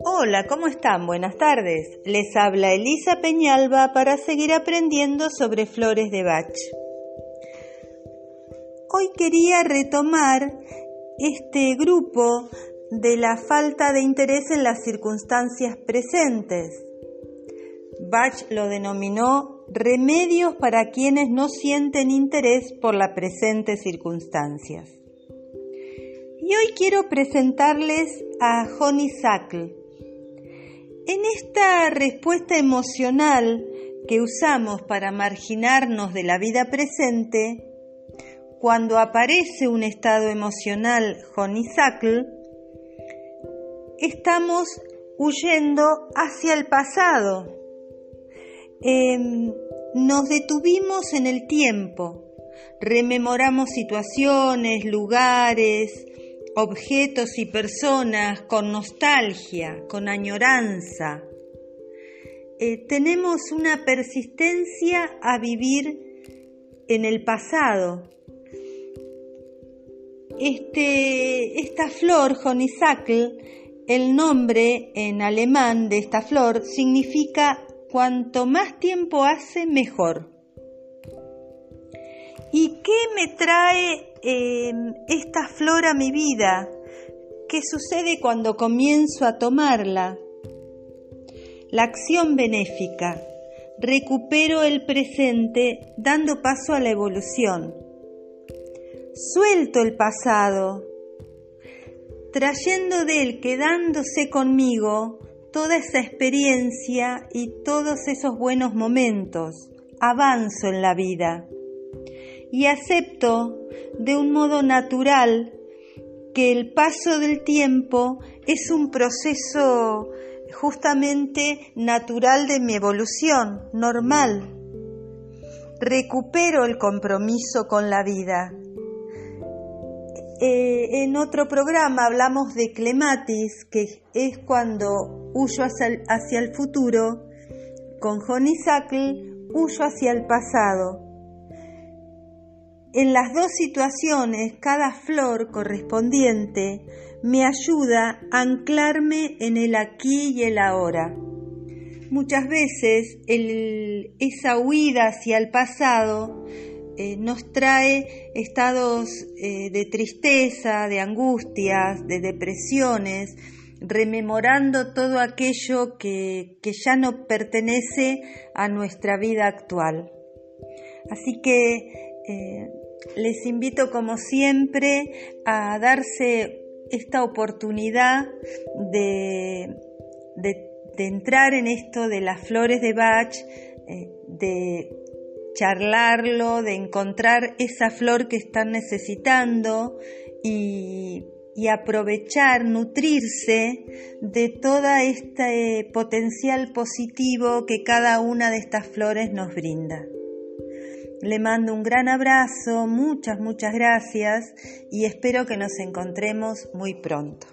Hola, ¿cómo están? Buenas tardes. Les habla Elisa Peñalba para seguir aprendiendo sobre flores de Bach. Hoy quería retomar este grupo de la falta de interés en las circunstancias presentes. Bach lo denominó remedios para quienes no sienten interés por las presentes circunstancias. Y hoy quiero presentarles a Honey Sackle, en esta respuesta emocional que usamos para marginarnos de la vida presente, cuando aparece un estado emocional honeysuckle, estamos huyendo hacia el pasado. Em, nos detuvimos en el tiempo, rememoramos situaciones, lugares, objetos y personas con nostalgia, con añoranza. Eh, tenemos una persistencia a vivir en el pasado. Este, esta flor, honeysuckle, el nombre en alemán de esta flor significa cuanto más tiempo hace, mejor. ¿Y qué me trae eh, esta flor a mi vida? ¿Qué sucede cuando comienzo a tomarla? La acción benéfica. Recupero el presente dando paso a la evolución. Suelto el pasado, trayendo de él, quedándose conmigo, toda esa experiencia y todos esos buenos momentos. Avanzo en la vida y acepto de un modo natural que el paso del tiempo es un proceso justamente natural de mi evolución, normal. Recupero el compromiso con la vida. Eh, en otro programa hablamos de clematis, que es cuando huyo hacia el, futuro. Con Honeysuckle huyo hacia el pasado. En las dos situaciones, cada flor correspondiente me ayuda a anclarme en el aquí y el ahora. Muchas veces esa huida hacia el pasado eh, nos trae estados eh, de tristeza, de angustias, de depresiones, rememorando todo aquello que, ya no pertenece a nuestra vida actual. Así que eh, les invito como siempre a darse esta oportunidad de, entrar en esto de las flores de Bach, eh, de charlarlo, de encontrar esa flor que están necesitando y, y aprovechar, nutrirse de todo este potencial positivo que cada una de estas flores nos brinda. Le mando un gran abrazo, muchas, muchas gracias y espero que nos encontremos muy pronto.